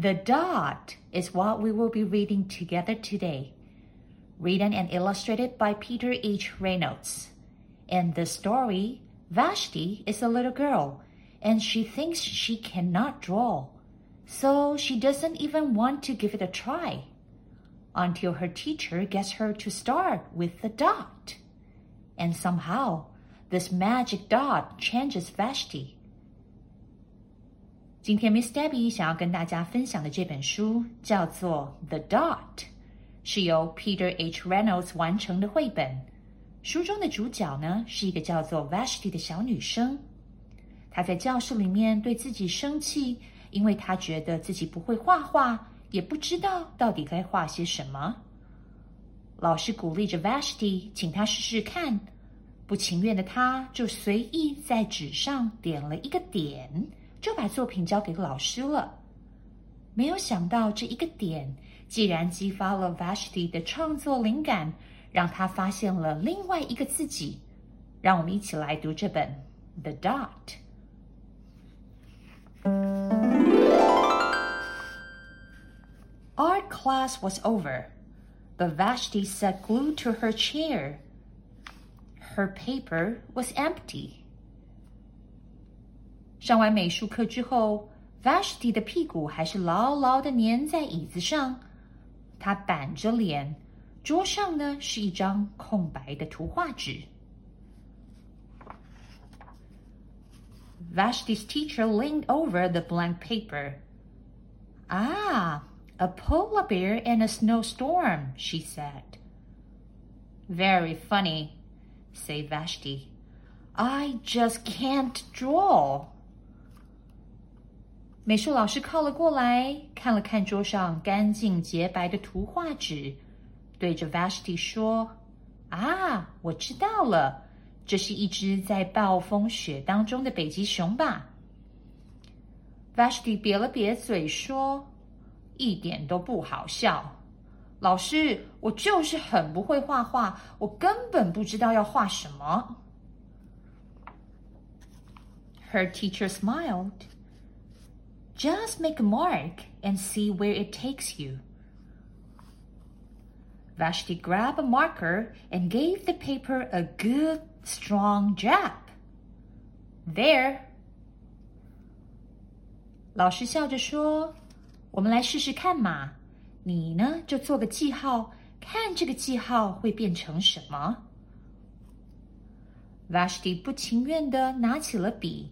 The Dot is what we will be reading together today, written and illustrated by Peter H. Reynolds. In the story, Vashti is a little girl and she thinks she cannot draw, so she doesn't even want to give it a try until her teacher gets her to start with the dot. And somehow, this magic dot changes Vashti 今天 Miss Debbie 想要跟大家分享的这本书叫做《The Dot》，是由 Peter H. Reynolds 完成的绘本。书中的主角呢是一个叫做 Vashti 的小女生。她在教室里面对自己生气，因为她觉得自己不会画画，也不知道到底该画些什么。老师鼓励着 Vashti，请她试试看。不情愿的她就随意在纸上点了一个点。就把作品交给老师了。没有想到这一个点，既然激发了 Vashti 的创作灵感，让他发现了另外一个自己。让我们一起来读这本《The Dot》。Art class was over, but Vashti sat glued to her chair. Her paper was empty. 上完美术课之后，Vashti 的屁股还是牢牢的粘在椅子上。他板着脸，桌上呢是一张空白的图画纸。Vashti's teacher leaned over the blank paper. Ah, a polar bear in a snowstorm, she said. Very funny, said Vashti. I just can't draw. 美术老师靠了过来，看了看桌上干净洁白的图画纸，对着 Vashti 说：“啊，我知道了，这是一只在暴风雪当中的北极熊吧？”Vashti 瘪了瘪嘴说：“一点都不好笑，老师，我就是很不会画画，我根本不知道要画什么。”Her teacher smiled. Just make a mark and see where it takes you. Vashti grabbed a marker and gave the paper a good, strong jab. There. 老师笑着说：“我们来试试看嘛。你呢，就做个记号，看这个记号会变成什么。” Vashti 不情愿的拿起了笔，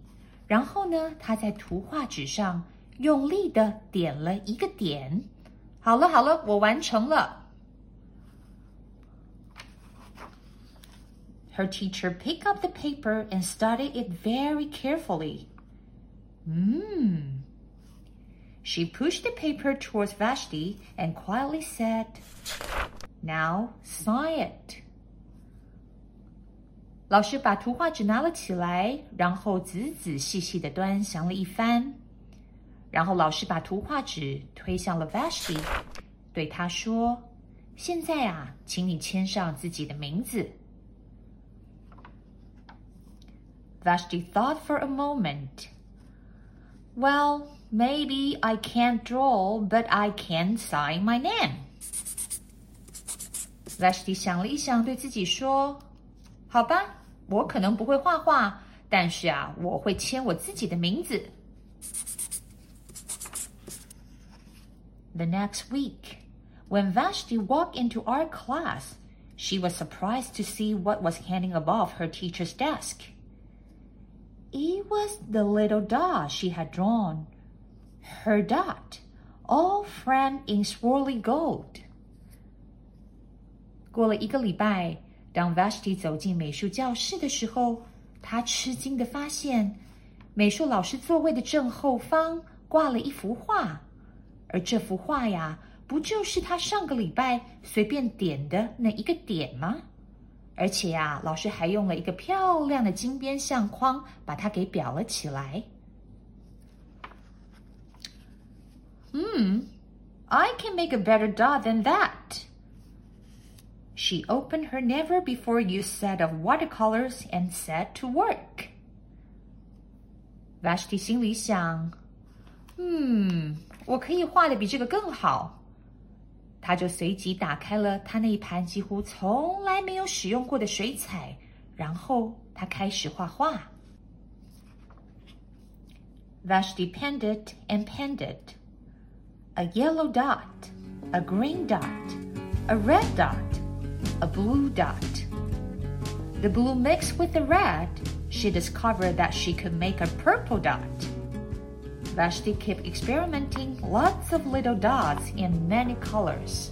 然后呢，他在图画纸上 用力的点了一个点。好了好了，我完成了。Her teacher picked up the paper and studied it very carefully. Hmm. She pushed the paper towards Vashti and quietly said, Now sign it. 老师把图画纸拿了起来，然后仔仔细细的端详了一番。 然后老师把图画纸推向了 Vashti，对他说：“现在啊，请你签上自己的名字。” Vashti thought for a moment. Well, maybe I can't draw, but I can sign my name. Vashti 想了一想，对自己说：“好吧，我可能不会画画，但是啊，我会签我自己的名字。” The next week, when Vashti walked into art class, she was surprised to see what was hanging above her teacher's desk. It was the little dot she had drawn. Her dot, all framed in swirly gold. 过了一个礼拜，当 Vashti 走进美术教室的时候，她吃惊的发现，美术老师座位的正后方挂了一幅画。 而这幅画呀，不就是他上个礼拜随便点的那一个点吗？而且呀，老师还用了一个漂亮的金边相框把它给裱了起来。Hmm, I can make a better dot than that. She opened her never before used set of watercolors and set to work. Vashti 心里想：“ 嗯，我可以画的比这个更好。”他就随即打开了他那一盘几乎从来没有使用过的水彩，然后他开始画画。Vashti penned it and penned it. A yellow dot, a green dot, a red dot a blue dot. The blue mixed with the red, she discovered that she could make a purple dot. Vashti kept experimenting lots of little dots in many colors.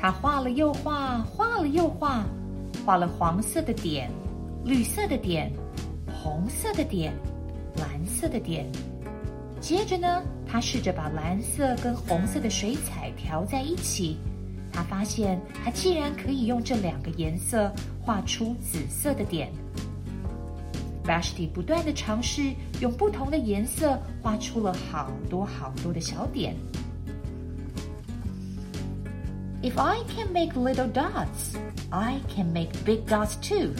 他画了又画，画了又画，画了黄色的点、绿色的点、红色的点、蓝色的点。接着呢，他试着把蓝色跟红色的水彩调在一起。他发现，他既然可以用这两个颜色画出紫色的点。Vashti 不断的尝试用不同的颜色画出了好多好多的小点。If I can make little dots, I can make big dots too.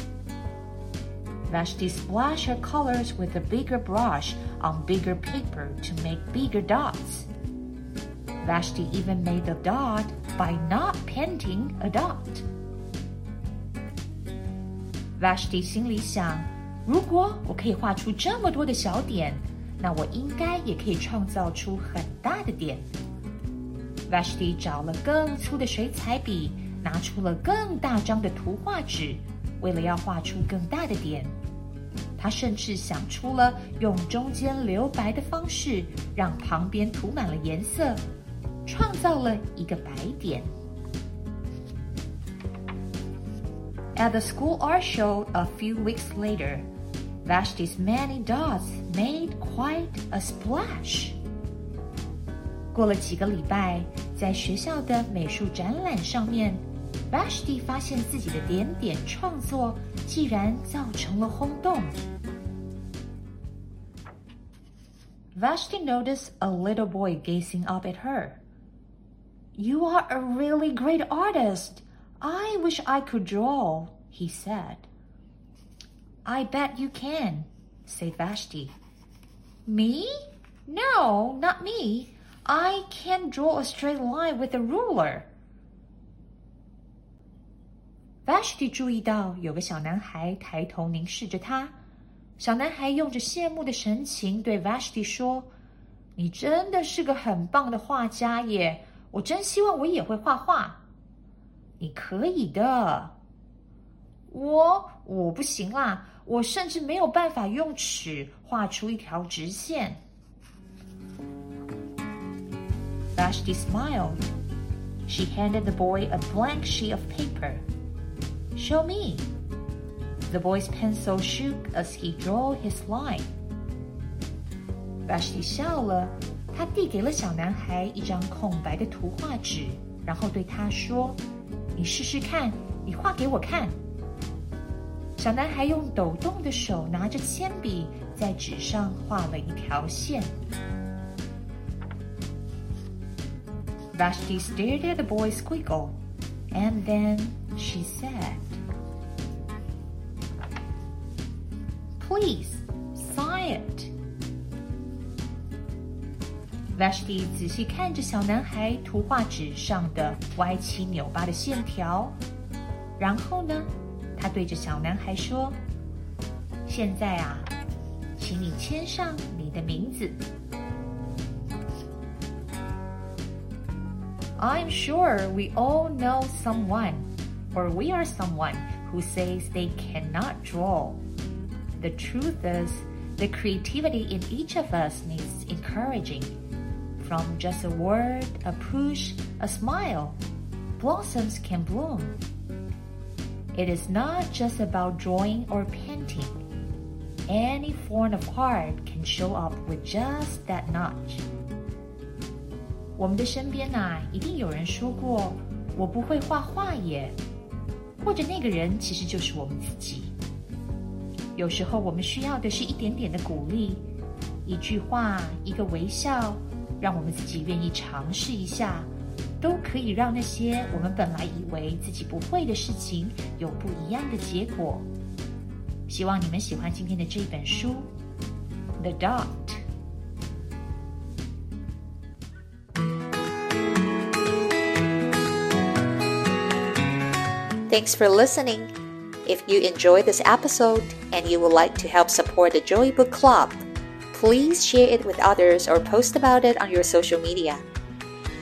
Vashti splashed her colors with a bigger brush on bigger paper to make bigger dots. Vashti even made a dot by not painting a dot. Vashti 心里想： 如果我可以画出这么多的小点，那我应该也可以创造出很大的点。Vashti 找了更粗的水彩笔，拿出了更大张的图画纸，为了要画出更大的点，他甚至想出了用中间留白的方式，让旁边涂满了颜色。创造了一个白点。At the school art show a few weeks later, Vashti's many dots made quite a splash. 过了几个礼拜，在学校的美术展览上面，Vashti 发现自己的点点创作竟然造成了轰动。Vashti noticed a little boy gazing up at her. You are a really great artist. I wish I could draw, he said. I bet you can, said Vashti. Me? No, not me. I can't draw a straight line with a ruler. Vashti 注意到有个小男孩抬头凝视着他。小男孩用着羡慕的神情对 Vashti 说：“你真的是个很棒的画家耶！”我真希望我也会画画。你可以的。我我不行啦， 我甚至没有办法用尺画出一条直线。Vashti smiled. She handed the boy a blank sheet of paper. Show me. The boy's pencil shook as he drew his line. Vashti 笑了。他递给了小男孩一张空白的图画纸，然后对他说：“你试试看，你画给我看。”小男孩用抖动的手拿着铅笔，在纸上画了一条线。Vashti stared at the boy's squiggle, and then she said, "Please sign it." Vashti 仔细看着小男孩图画纸上的歪七扭八的线条，然后呢， 他对着小男孩说：“现在啊，请你签上你的名字。” I'm sure we all know someone, or we are someone who says they cannot draw. The truth is, the creativity in each of us needs encouraging from just a word, a push, a smile, blossoms can bloom. It is not just about drawing or painting. Any form of art can show up with just that notch. 我们的身边呐，一定有人说过：“我不会画画耶。”或者那个人其实就是我们自己。有时候我们需要的是一点点的鼓励，一句话，一个微笑，让我们自己愿意尝试一下， 都可以让那些我们本来以为自己不会的事情有不一样的结果。希望你们喜欢今天的这本书《The Dot》。Thanks for listening. If you enjoyed this episode and you would like to help support the Joy Book Club, please share it with others or post about it on your social media.